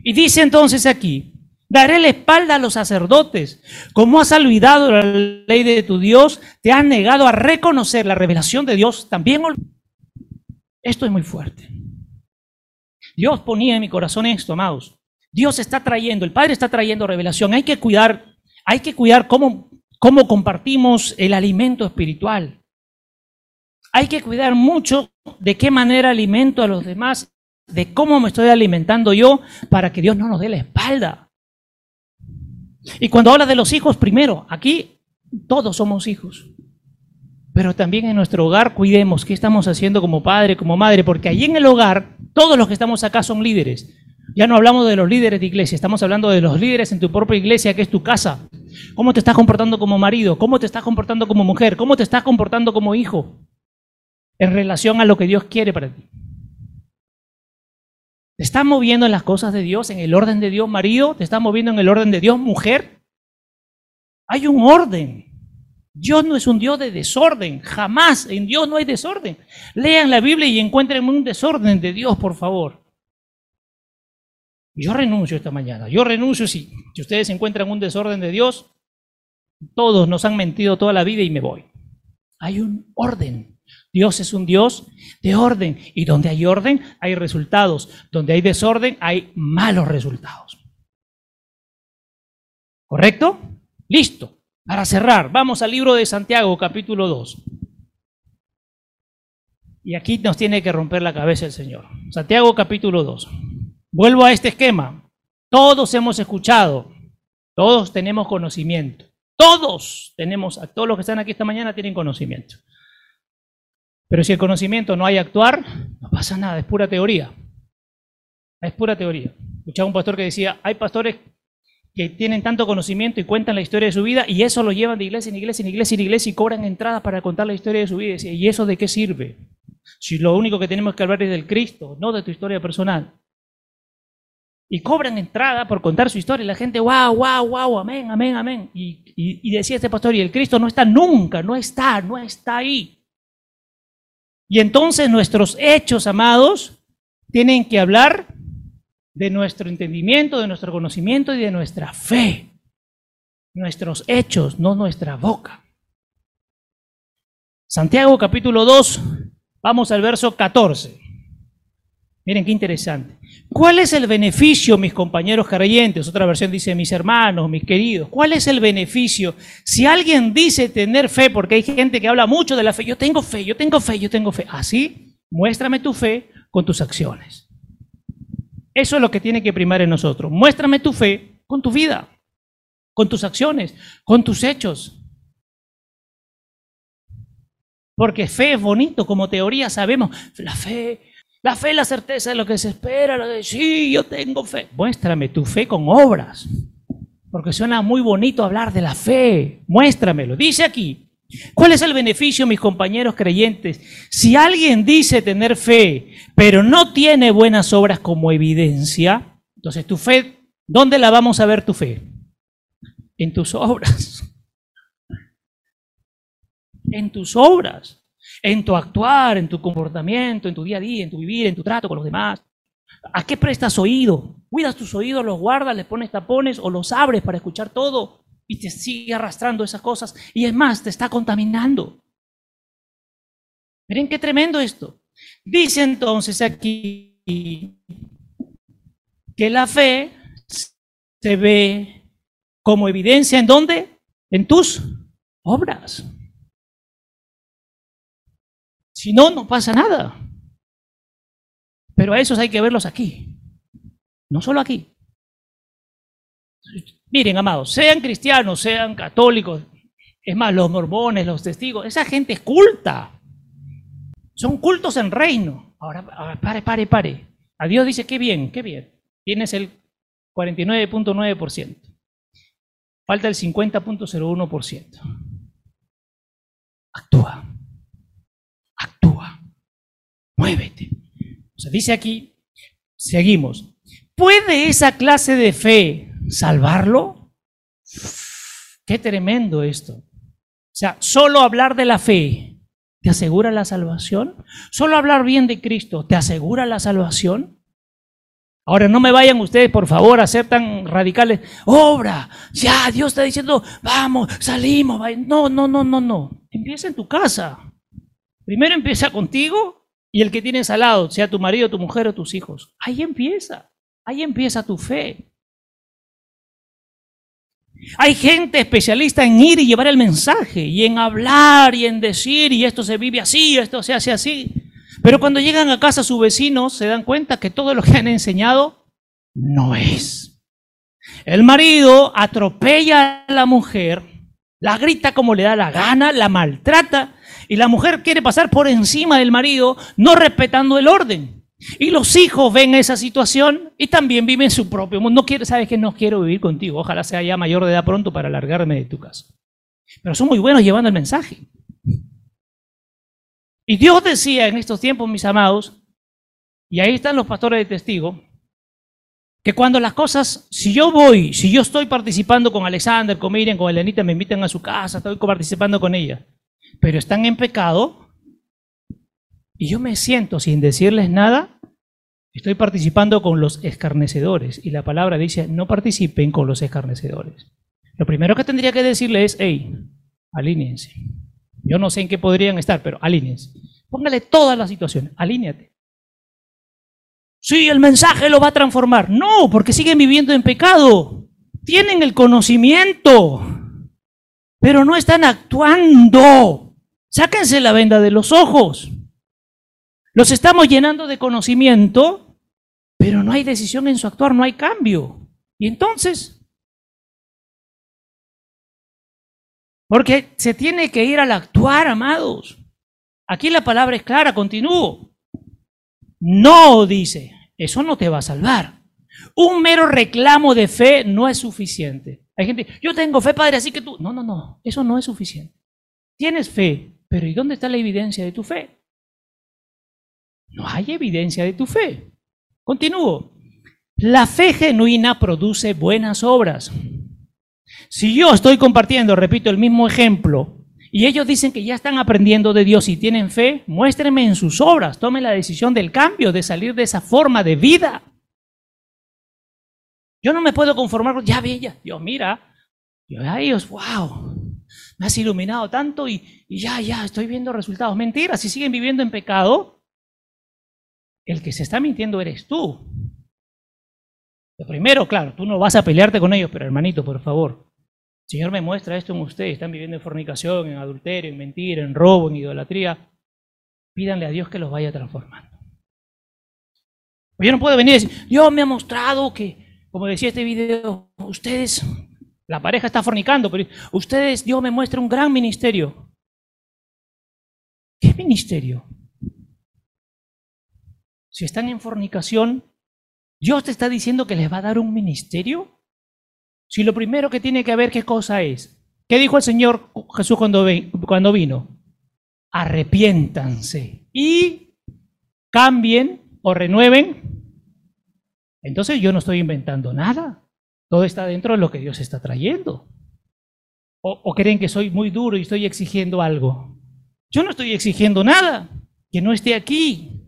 Y dice entonces aquí, daré la espalda a los sacerdotes. Como has olvidado la ley de tu Dios, te has negado a reconocer la revelación de Dios, también esto es muy fuerte. Dios ponía en mi corazón esto, amados. Dios está trayendo, el Padre está trayendo revelación. Hay que cuidar, hay que cuidar cómo, cómo compartimos el alimento espiritual. Hay que cuidar mucho de qué manera alimento a los demás, de cómo me estoy alimentando yo para que Dios no nos dé la espalda. Y cuando habla de los hijos, primero, aquí todos somos hijos. Pero también en nuestro hogar cuidemos qué estamos haciendo como padre, como madre, porque allí en el hogar todos los que estamos acá son líderes. Ya no hablamos de los líderes de iglesia, estamos hablando de los líderes en tu propia iglesia, que es tu casa. ¿Cómo te estás comportando como marido? ¿Cómo te estás comportando como mujer? ¿Cómo te estás comportando como hijo? En relación a lo que Dios quiere para ti. ¿Te estás moviendo en las cosas de Dios, en el orden de Dios, marido? ¿Te estás moviendo en el orden de Dios, mujer? Hay un orden. Dios no es un Dios de desorden, jamás en Dios no hay desorden. Lean la Biblia y encuentren un desorden de Dios, por favor. Yo renuncio esta mañana, yo renuncio si, si ustedes encuentran un desorden de Dios, todos nos han mentido toda la vida y me voy. Hay un orden. Dios es un Dios de orden y donde hay orden hay resultados, donde hay desorden hay malos resultados. ¿Correcto? Listo. Para cerrar, vamos al libro de Santiago, capítulo 2. Y aquí nos tiene que romper la cabeza el Señor. Santiago, capítulo 2. Vuelvo a este esquema. Todos hemos escuchado, todos tenemos conocimiento. Todos tenemos, todos los que están aquí esta mañana tienen conocimiento. Pero si el conocimiento no hay actuar, no pasa nada, es pura teoría. Es pura teoría. Escuchaba un pastor que decía, hay pastores que tienen tanto conocimiento y cuentan la historia de su vida y eso lo llevan de iglesia en iglesia en iglesia en iglesia y cobran entradas para contar la historia de su vida. ¿Y eso de qué sirve? Si lo único que tenemos que hablar es del Cristo, no de tu historia personal. Y cobran entrada por contar su historia y la gente, wow, wow, wow, amén, amén, amén. Y, y decía este pastor, y el Cristo no está nunca, no está, no está ahí. Y entonces nuestros hechos, amados, tienen que hablar de nuestro entendimiento, de nuestro conocimiento y de nuestra fe. Nuestros hechos, no nuestra boca. Santiago capítulo 2, vamos al verso 14. Miren qué interesante. ¿Cuál es el beneficio, mis compañeros creyentes? Otra versión dice mis hermanos, mis queridos. ¿Cuál es el beneficio? Si alguien dice tener fe, porque hay gente que habla mucho de la fe, yo tengo fe, yo tengo fe, yo tengo fe. Así, muéstrame tu fe con tus acciones. Eso es lo que tiene que primar en nosotros. Muéstrame tu fe con tu vida, con tus acciones, con tus hechos. Porque fe es bonito, como teoría sabemos. La fe, la fe es la certeza de lo que se espera. Lo de, sí, yo tengo fe. Muéstrame tu fe con obras. Porque suena muy bonito hablar de la fe. Muéstramelo. Dice aquí, ¿cuál es el beneficio, mis compañeros creyentes? Si alguien dice tener fe, pero no tiene buenas obras como evidencia, entonces tu fe, ¿dónde la vamos a ver tu fe? En tus obras en tus obras, en tu actuar, en tu comportamiento, en tu día a día, en tu vivir, en tu trato con los demás. ¿A qué prestas oído? ¿Cuidas tus oídos, los guardas, les pones tapones o los abres para escuchar todo y te sigue arrastrando esas cosas? Y es más, te está contaminando. Miren qué tremendo esto. Dice entonces aquí que la fe se ve como evidencia en dónde? En tus obras. Si no, no pasa nada. Pero a esos hay que verlos aquí. No solo aquí. Miren, amados, sean cristianos, sean católicos, es más, los mormones, los testigos, esa gente es culta. Son cultos en reino. Ahora, pare, pare, pare. A Dios dice, qué bien, qué bien. Tienes el 49.9%. Falta el 50.01%. Actúa actúa, muévete. O sea, dice aquí, seguimos. ¿Puede esa clase de fe salvarlo? Qué tremendo esto. O sea, solo hablar de la fe te asegura la salvación. Solo hablar bien de Cristo te asegura la salvación. Ahora no me vayan ustedes, por favor, a tan radicales. Obra, ya Dios está diciendo, vamos, salimos. No, no, no, no, no. Empieza en tu casa. Primero empieza contigo y el que tienes al lado, sea tu marido, tu mujer o tus hijos. Ahí empieza, ahí empieza tu fe. Hay gente especialista en ir y llevar el mensaje y en hablar y en decir y esto se vive así, esto se hace así. Pero cuando llegan a casa sus vecinos se dan cuenta que todo lo que han enseñado no es. El marido atropella a la mujer, la grita como le da la gana, la maltrata y la mujer quiere pasar por encima del marido, no respetando el orden. Y los hijos ven esa situación y también viven su propio mundo. No quiere, sabes que no quiero vivir contigo. Ojalá sea ya mayor de edad pronto para largarme de tu casa. Pero son muy buenos llevando el mensaje. Y Dios decía en estos tiempos, mis amados, y ahí están los pastores de testigo, que cuando las cosas, si yo voy, si yo estoy participando con Alexander, con Miriam, con Elenita, me invitan a su casa, estoy participando con ella pero están en pecado y yo me siento sin decirles nada, estoy participando con los escarnecedores. Y la palabra dice, no participen con los escarnecedores. Lo primero que tendría que decirles es, hey, alíñense. Yo no sé en qué podrían estar, pero alíñense. Póngale toda la situación, alíñate. Sí, el mensaje lo va a transformar. No, porque siguen viviendo en pecado. Tienen el conocimiento, pero no están actuando. Sáquense la venda de los ojos. Los estamos llenando de conocimiento, pero no hay decisión en su actuar, no hay cambio. Y entonces, porque se tiene que ir al actuar, amados. Aquí la palabra es clara, continúo. No, dice, eso no te va a salvar. Un mero reclamo de fe no es suficiente. Hay gente, yo tengo fe, Padre, así que tú... No, no, no, eso no es suficiente. Tienes fe, pero ¿y dónde está la evidencia de tu fe? No hay evidencia de tu fe. Continúo. La fe genuina produce buenas obras. Si yo estoy compartiendo, repito, el mismo ejemplo, y ellos dicen que ya están aprendiendo de Dios y tienen fe, muéstrenme en sus obras, tomen la decisión del cambio, de salir de esa forma de vida. Yo no me puedo conformar con, ya ya, Dios mira, yo a ellos, wow, me has iluminado tanto y, ya, ya, estoy viendo resultados. Mentira, si siguen viviendo en pecado, el que se está mintiendo eres tú. Lo primero, claro, tú no vas a pelearte con ellos, pero hermanito, por favor, Señor me muestra esto en ustedes, están viviendo en fornicación, en adulterio, en mentira, en robo, en idolatría. Pídanle a Dios que los vaya transformando. Yo no puedo venir y decir, Dios me ha mostrado que, como decía este video, ustedes la pareja está fornicando, pero ustedes, Dios me muestra un gran ministerio. ministerio? Si están en fornicación, ¿Dios te está diciendo que les va a dar un ministerio? Si lo primero que tiene que ver, ¿qué cosa es? ¿Qué dijo el Señor Jesús cuando, cuando vino? Arrepiéntanse y cambien o renueven. Entonces yo no estoy inventando nada. Todo está dentro de lo que Dios está trayendo. O, creen que soy muy duro y estoy exigiendo algo. Yo no estoy exigiendo nada. Que no esté aquí.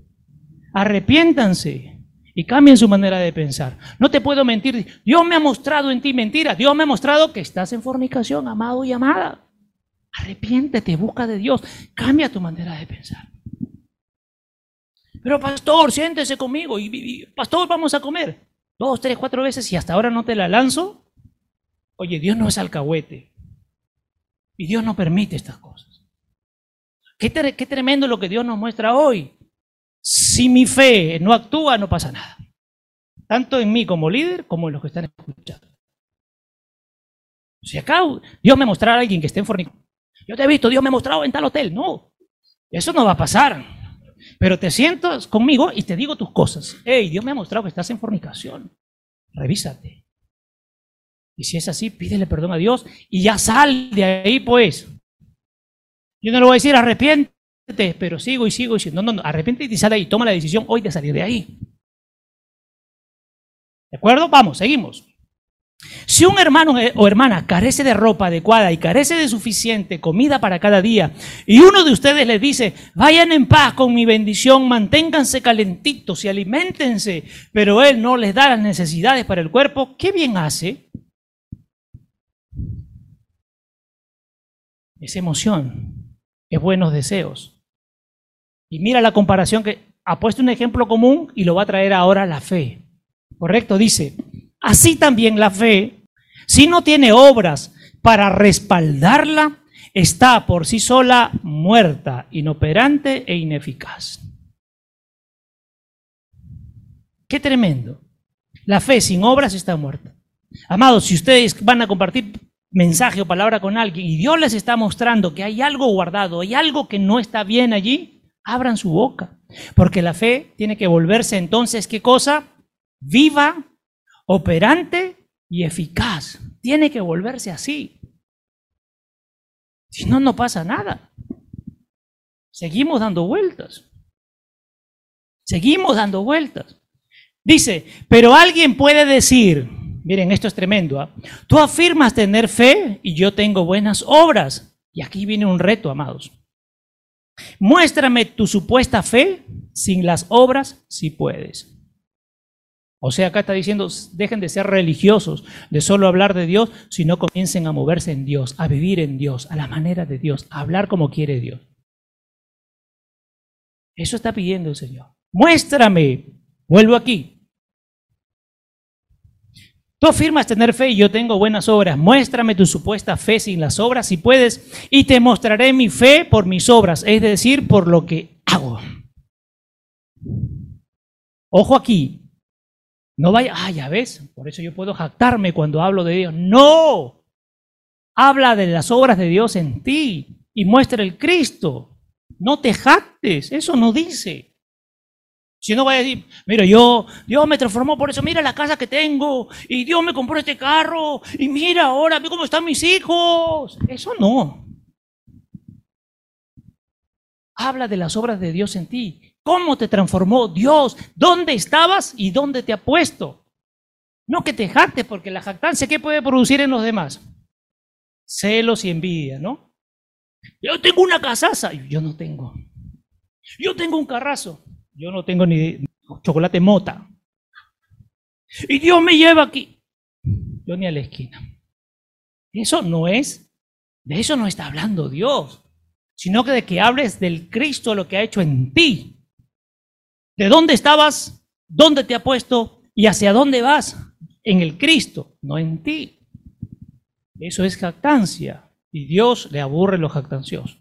Arrepiéntanse y cambien su manera de pensar. No te puedo mentir. Dios me ha mostrado en ti mentira. Dios me ha mostrado que estás en fornicación, amado y amada. Arrepiéntete, busca de Dios. Cambia tu manera de pensar. Pero pastor, siéntese conmigo. Y, pastor, vamos a comer. Dos, tres, cuatro veces y hasta ahora no te la lanzo. Oye, Dios no es alcahuete. Y Dios no permite estas cosas. Qué, tremendo lo que Dios nos muestra hoy. Si mi fe no actúa, no pasa nada. Tanto en mí como líder, como en los que están escuchando. Si acá Dios me mostrara a alguien que esté en fornicación, yo te he visto, Dios me ha mostrado en tal hotel. No, eso no va a pasar. Pero te sientas conmigo y te digo tus cosas. Hey, Dios me ha mostrado que estás en fornicación. Revísate. Y si es así, pídele perdón a Dios y ya sal de ahí, pues. Yo no le voy a decir arrepiente pero sigo y sigo y sigo. No, no, no, arrepiéntete y sale ahí. Toma la decisión hoy de salir de ahí. ¿De acuerdo? Vamos, seguimos. Si un hermano o hermana carece de ropa adecuada y carece de suficiente comida para cada día, y uno de ustedes les dice, vayan en paz con mi bendición, manténganse calentitos y alimentense, pero él no les da las necesidades para el cuerpo, ¿qué bien hace? Es emoción, es buenos deseos. Y mira la comparación que ha puesto un ejemplo común y lo va a traer ahora la fe. ¿Correcto? Dice, así también la fe, si no tiene obras para respaldarla, está por sí sola muerta, inoperante e ineficaz. Qué tremendo. La fe sin obras está muerta. Amados, si ustedes van a compartir mensaje o palabra con alguien y Dios les está mostrando que hay algo guardado, hay algo que no está bien allí, abran su boca. Porque la fe tiene que volverse entonces, ¿qué cosa? Viva, operante y eficaz. Tiene que volverse así. Si no, no pasa nada. Seguimos dando vueltas. Seguimos dando vueltas. Dice, pero alguien puede decir, miren, esto es tremendo, ¿ah? tú afirmas tener fe y yo tengo buenas obras. Y aquí viene un reto, amados. Muéstrame tu supuesta fe sin las obras si puedes. O sea, acá está diciendo, dejen de ser religiosos, de solo hablar de Dios, sino comiencen a moverse en Dios, a vivir en Dios, a la manera de Dios, a hablar como quiere Dios. Eso está pidiendo el Señor. Muéstrame. Vuelvo aquí. Tú afirmas tener fe y yo tengo buenas obras. Muéstrame tu supuesta fe sin las obras si puedes y te mostraré mi fe por mis obras, es decir, por lo que hago. Ojo aquí. No vaya, ah, ya ves, por eso yo puedo jactarme cuando hablo de Dios. No. Habla de las obras de Dios en ti y muestra el Cristo. No te jactes, eso no dice. Si no voy a decir, mira, yo, Dios me transformó por eso, mira la casa que tengo, y Dios me compró este carro, y mira ahora, mira cómo están mis hijos. Eso no. Habla de las obras de Dios en ti. ¿Cómo te transformó Dios? ¿Dónde estabas y dónde te ha puesto? No que te jactes, porque la jactancia, ¿qué puede producir en los demás? Celos y envidia, ¿no? Yo tengo una casaza, yo no tengo. Yo tengo un carrazo, yo no tengo ni chocolate mota. Y Dios me lleva aquí. Yo ni a la esquina. Eso no es, de eso no está hablando Dios, sino que de que hables del Cristo, lo que ha hecho en ti. ¿De dónde estabas? ¿Dónde te ha puesto? ¿Y hacia dónde vas? En el Cristo, no en ti. Eso es jactancia. Y Dios le aburre los jactanciosos.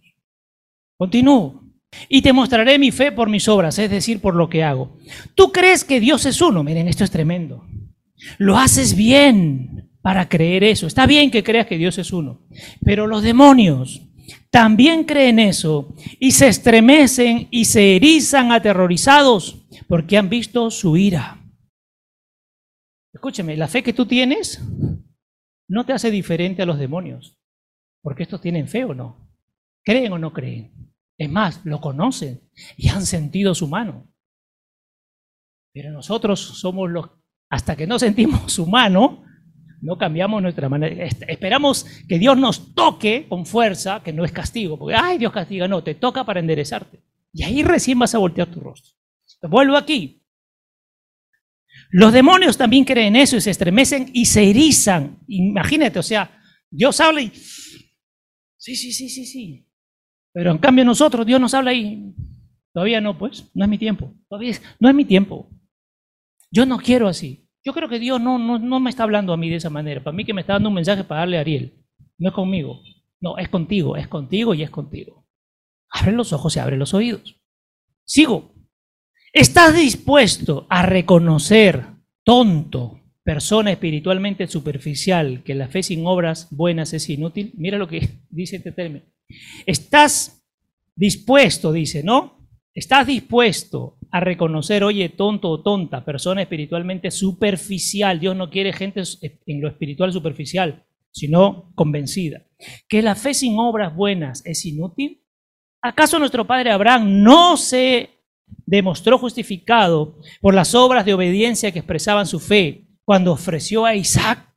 Continúo y te mostraré mi fe por mis obras, es decir, por lo que hago. Tú crees que Dios es uno, miren, esto es tremendo. Lo haces bien para creer eso. Está bien que creas que Dios es uno, pero los demonios también creen eso y se estremecen y se erizan aterrorizados porque han visto su ira. Escúcheme, la fe que tú tienes no te hace diferente a los demonios, porque estos tienen fe o no, creen o no creen. Es más, lo conocen y han sentido su mano. Pero nosotros somos los, hasta que no sentimos su mano, no cambiamos nuestra manera. Esperamos que Dios nos toque con fuerza, que no es castigo, porque, ay, Dios castiga, no, te toca para enderezarte. Y ahí recién vas a voltear tu rostro. Vuelvo aquí. Los demonios también creen eso y se estremecen y se erizan. Imagínate, o sea, Dios habla y... Sí, sí, sí, sí, sí. Pero en cambio nosotros, Dios nos habla y... Todavía no, pues, no es mi tiempo. Todavía no es mi tiempo. Yo no quiero así. Yo creo que Dios no, no, me está hablando a mí de esa manera. Para mí que me está dando un mensaje para darle a Ariel. No es conmigo. No, es contigo, es contigo y es contigo. Abre los ojos y abre los oídos. Sigo. ¿Estás dispuesto a reconocer, tonto, persona espiritualmente superficial, que la fe sin obras buenas es inútil? Mira lo que dice este término. ¿Estás dispuesto, dice, no? ¿Estás dispuesto a reconocer, oye, tonto o tonta, persona espiritualmente superficial? Dios no quiere gente en lo espiritual superficial, sino convencida. ¿Que la fe sin obras buenas es inútil? ¿Acaso nuestro padre Abraham no se demostró justificado por las obras de obediencia que expresaban su fe cuando ofreció a Isaac,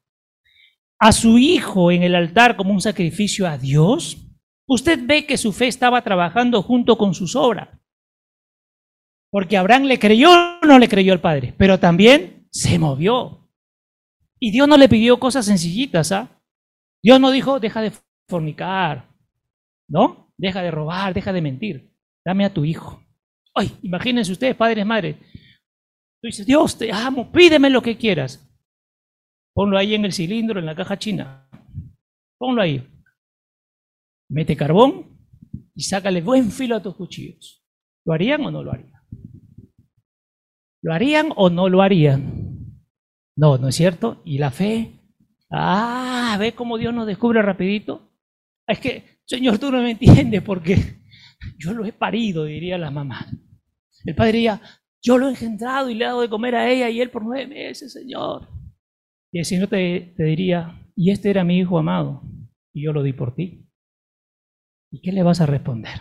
a su hijo en el altar como un sacrificio a Dios? Usted ve que su fe estaba trabajando junto con sus obras. Porque Abraham le creyó o no le creyó al Padre, pero también se movió. Y Dios no le pidió cosas sencillitas, ¿ah? Dios no dijo, deja de fornicar, ¿no? Deja de robar, deja de mentir. Dame a tu hijo. Ay, imagínense ustedes, padres, madres. Tú dices, Dios, te amo, pídeme lo que quieras. Ponlo ahí en el cilindro, en la caja china. Ponlo ahí. Mete carbón y sácale buen filo a tus cuchillos. ¿Lo harían o no lo harían? ¿Lo harían o no lo harían? No, ¿no es cierto? ¿Y la fe? Ah, ¿ve cómo Dios nos descubre rapidito? Es que, Señor, tú no me entiendes porque yo lo he parido, diría la mamá. El padre diría, yo lo he engendrado y le he dado de comer a ella y él por nueve meses, Señor. Y el Señor te, te diría, y este era mi hijo amado, y yo lo di por ti. ¿Y qué le vas a responder?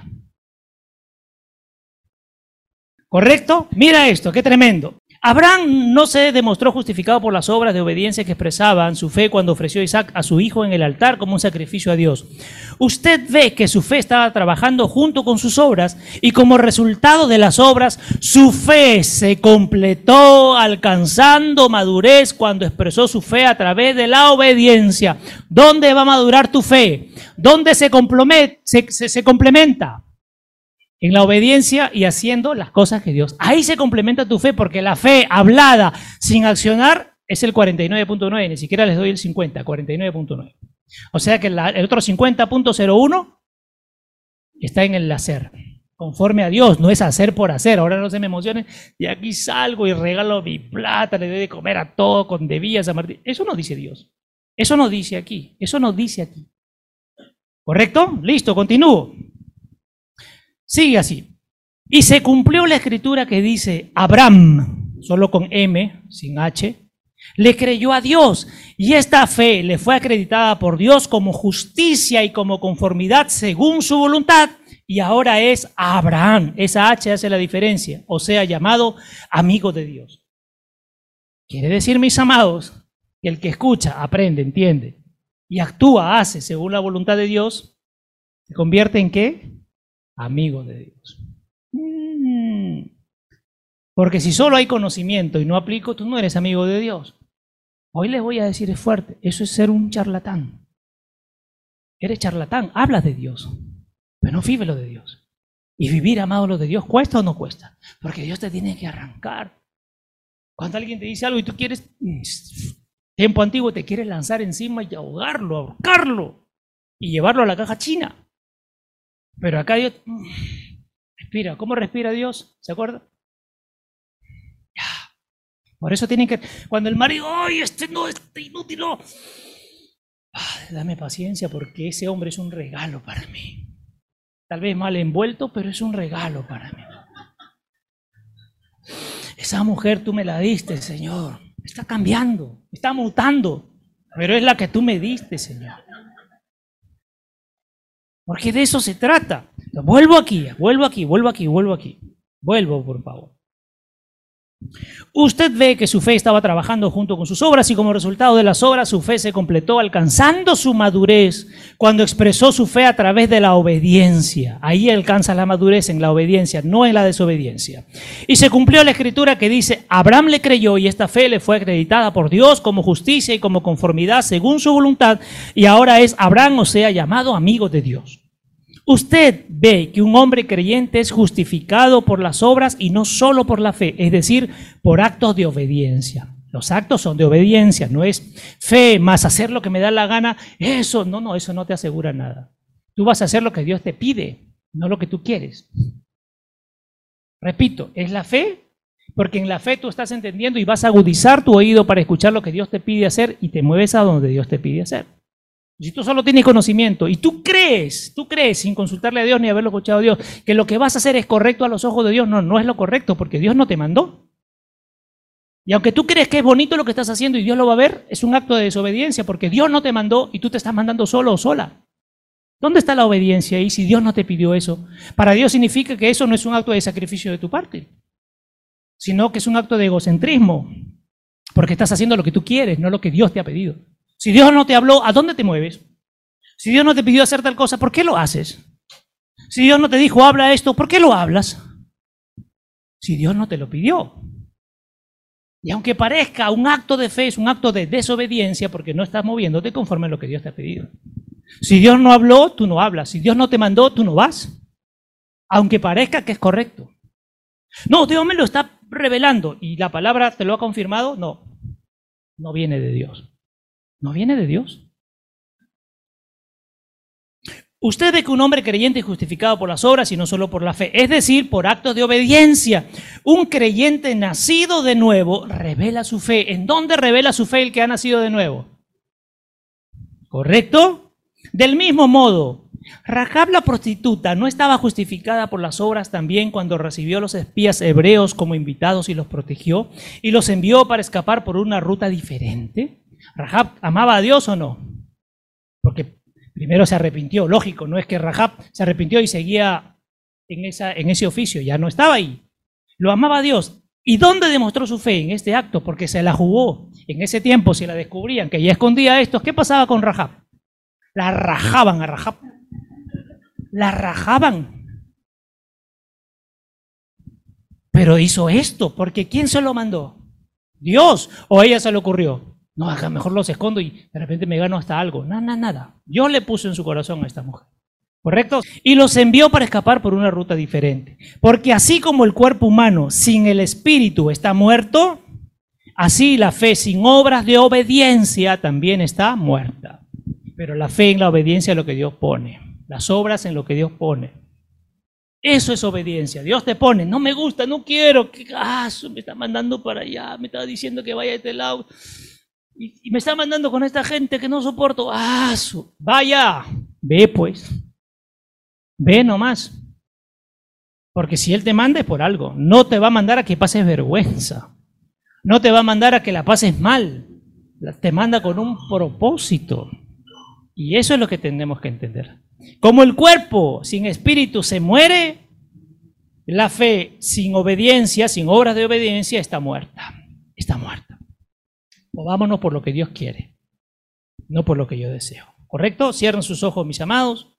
¿Correcto? Mira esto, qué tremendo. Abraham no se demostró justificado por las obras de obediencia que expresaban su fe cuando ofreció a Isaac a su hijo en el altar como un sacrificio a Dios. Usted ve que su fe estaba trabajando junto con sus obras y como resultado de las obras, su fe se completó alcanzando madurez cuando expresó su fe a través de la obediencia. ¿Dónde va a madurar tu fe? ¿Dónde se, se, se complementa? En la obediencia y haciendo las cosas que Dios. Ahí se complementa tu fe porque la fe hablada sin accionar es el 49.9, ni siquiera les doy el 50, 49.9. O sea que el otro 50.01 está en el hacer, conforme a Dios, no es hacer por hacer. Ahora no se me emocionen, y aquí salgo y regalo mi plata, le doy de comer a todo con debías a Martín. Eso no dice Dios. Eso no dice aquí. Eso no dice aquí. ¿Correcto? Listo, continúo. Sigue así. Y se cumplió la escritura que dice, Abraham, solo con M, sin H, le creyó a Dios y esta fe le fue acreditada por Dios como justicia y como conformidad según su voluntad y ahora es Abraham. Esa H hace la diferencia, o sea, llamado amigo de Dios. Quiere decir, mis amados, que el que escucha, aprende, entiende y actúa, hace según la voluntad de Dios, se convierte en qué? Amigo de Dios. Mm. Porque si solo hay conocimiento y no aplico, tú no eres amigo de Dios. Hoy les voy a decir es fuerte, eso es ser un charlatán. Eres charlatán, hablas de Dios, pero no vive lo de Dios. Y vivir amado lo de Dios, ¿cuesta o no cuesta? Porque Dios te tiene que arrancar. Cuando alguien te dice algo y tú quieres, tiempo antiguo, te quieres lanzar encima y ahogarlo, ahorcarlo y llevarlo a la caja china. Pero acá Dios respira. ¿Cómo respira Dios? ¿Se acuerda? Por eso tienen que. Cuando el marido, ¡ay, este no, este inútil! No! dame paciencia porque ese hombre es un regalo para mí. Tal vez mal envuelto, pero es un regalo para mí. Esa mujer tú me la diste, Señor. Está cambiando, está mutando, pero es la que tú me diste, Señor. Porque de eso se trata. Vuelvo aquí, vuelvo aquí, vuelvo aquí, vuelvo aquí. Vuelvo, por favor. Usted ve que su fe estaba trabajando junto con sus obras y como resultado de las obras su fe se completó alcanzando su madurez cuando expresó su fe a través de la obediencia. Ahí alcanza la madurez en la obediencia, no en la desobediencia. Y se cumplió la escritura que dice, Abraham le creyó y esta fe le fue acreditada por Dios como justicia y como conformidad según su voluntad y ahora es Abraham, o sea, llamado amigo de Dios. Usted ve que un hombre creyente es justificado por las obras y no solo por la fe, es decir, por actos de obediencia. Los actos son de obediencia, no es fe más hacer lo que me da la gana. Eso, no, no, eso no te asegura nada. Tú vas a hacer lo que Dios te pide, no lo que tú quieres. Repito, es la fe, porque en la fe tú estás entendiendo y vas a agudizar tu oído para escuchar lo que Dios te pide hacer y te mueves a donde Dios te pide hacer. Si tú solo tienes conocimiento y tú crees, tú crees sin consultarle a Dios ni haberlo escuchado a Dios, que lo que vas a hacer es correcto a los ojos de Dios, no, no es lo correcto porque Dios no te mandó. Y aunque tú crees que es bonito lo que estás haciendo y Dios lo va a ver, es un acto de desobediencia porque Dios no te mandó y tú te estás mandando solo o sola. ¿Dónde está la obediencia ahí si Dios no te pidió eso? Para Dios significa que eso no es un acto de sacrificio de tu parte, sino que es un acto de egocentrismo, porque estás haciendo lo que tú quieres, no lo que Dios te ha pedido. Si Dios no te habló, ¿a dónde te mueves? Si Dios no te pidió hacer tal cosa, ¿por qué lo haces? Si Dios no te dijo, habla esto, ¿por qué lo hablas? Si Dios no te lo pidió. Y aunque parezca un acto de fe, es un acto de desobediencia porque no estás moviéndote conforme a lo que Dios te ha pedido. Si Dios no habló, tú no hablas. Si Dios no te mandó, tú no vas. Aunque parezca que es correcto. No, Dios me lo está revelando y la palabra te lo ha confirmado. No, no viene de Dios. ¿No viene de Dios? Usted ve que un hombre creyente es justificado por las obras y no solo por la fe, es decir, por actos de obediencia. Un creyente nacido de nuevo revela su fe. ¿En dónde revela su fe el que ha nacido de nuevo? ¿Correcto? Del mismo modo, Rahab la prostituta no estaba justificada por las obras también cuando recibió a los espías hebreos como invitados y los protegió y los envió para escapar por una ruta diferente. ¿Rahab amaba a Dios o no? Porque primero se arrepintió, lógico, no es que Rahab se arrepintió y seguía en, ese oficio, ya no estaba ahí. Lo amaba a Dios. ¿Y dónde demostró su fe? En este acto, porque se la jugó. En ese tiempo, si la descubrían que ella escondía esto, ¿qué pasaba con Rahab? La rajaban a Rahab. La rajaban. Pero hizo esto, porque ¿quién se lo mandó? Dios. ¿O a ella se le ocurrió? No, acá mejor los escondo y de repente me gano hasta algo. Nada, nada, nada. Yo le puse en su corazón a esta mujer. ¿Correcto? Y los envió para escapar por una ruta diferente. Porque así como el cuerpo humano sin el espíritu está muerto, así la fe sin obras de obediencia también está muerta. Pero la fe en la obediencia es lo que Dios pone. Las obras en lo que Dios pone. Eso es obediencia. Dios te pone, no me gusta, no quiero. ¿Qué caso? Me está mandando para allá, me está diciendo que vaya a este lado y, me está mandando con esta gente que no soporto. ¡Ah! vaya, ve pues. Ve nomás. Porque si Él te manda es por algo. No te va a mandar a que pases vergüenza. No te va a mandar a que la pases mal. Te manda con un propósito. Y eso es lo que tenemos que entender. Como el cuerpo sin espíritu se muere, la fe sin obediencia, sin obras de obediencia, está muerta. Está muerta. Movámonos por lo que Dios quiere, no por lo que yo deseo. ¿Correcto? Cierren sus ojos, mis amados.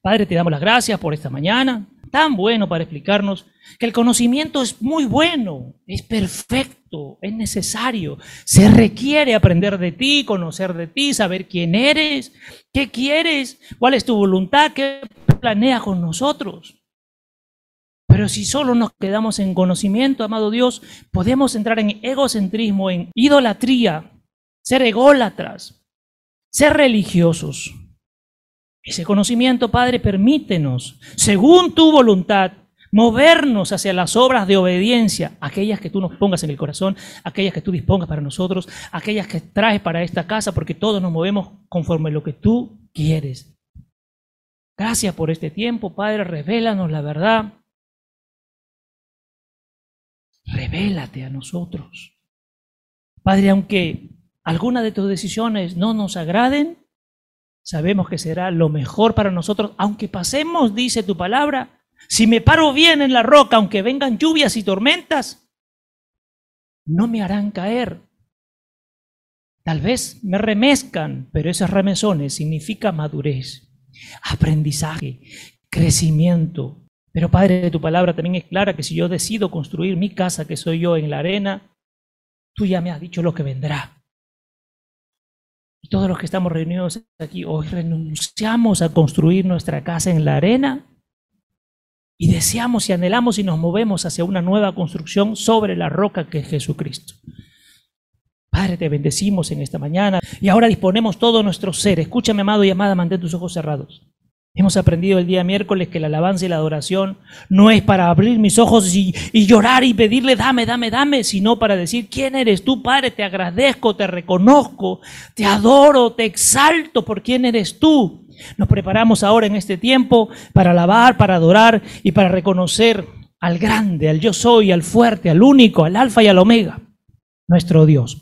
Padre, te damos las gracias por esta mañana, tan bueno para explicarnos que el conocimiento es muy bueno, es perfecto, es necesario. Se requiere aprender de ti, conocer de ti, saber quién eres, qué quieres, cuál es tu voluntad, qué planeas con nosotros. Pero si solo nos quedamos en conocimiento, amado Dios, podemos entrar en egocentrismo, en idolatría, ser ególatras, ser religiosos. Ese conocimiento, Padre, permítenos, según tu voluntad, movernos hacia las obras de obediencia, aquellas que tú nos pongas en el corazón, aquellas que tú dispongas para nosotros, aquellas que traes para esta casa, porque todos nos movemos conforme a lo que tú quieres. Gracias por este tiempo, Padre, revélanos la verdad. Revélate a nosotros. Padre, aunque algunas de tus decisiones no nos agraden, sabemos que será lo mejor para nosotros, aunque pasemos, dice tu palabra, si me paro bien en la roca, aunque vengan lluvias y tormentas, no me harán caer. Tal vez me remezcan, pero esos remesones significa madurez, aprendizaje, crecimiento. Pero Padre, tu palabra también es clara que si yo decido construir mi casa, que soy yo en la arena, tú ya me has dicho lo que vendrá. Y todos los que estamos reunidos aquí hoy renunciamos a construir nuestra casa en la arena y deseamos y anhelamos y nos movemos hacia una nueva construcción sobre la roca que es Jesucristo. Padre, te bendecimos en esta mañana y ahora disponemos todo nuestro ser. Escúchame, amado y amada, mantén tus ojos cerrados. Hemos aprendido el día miércoles que la alabanza y la adoración no es para abrir mis ojos y, llorar y pedirle dame, dame, dame, sino para decir quién eres tú, Padre, te agradezco, te reconozco, te adoro, te exalto por quién eres tú. Nos preparamos ahora en este tiempo para alabar, para adorar y para reconocer al grande, al yo soy, al fuerte, al único, al alfa y al omega, nuestro Dios.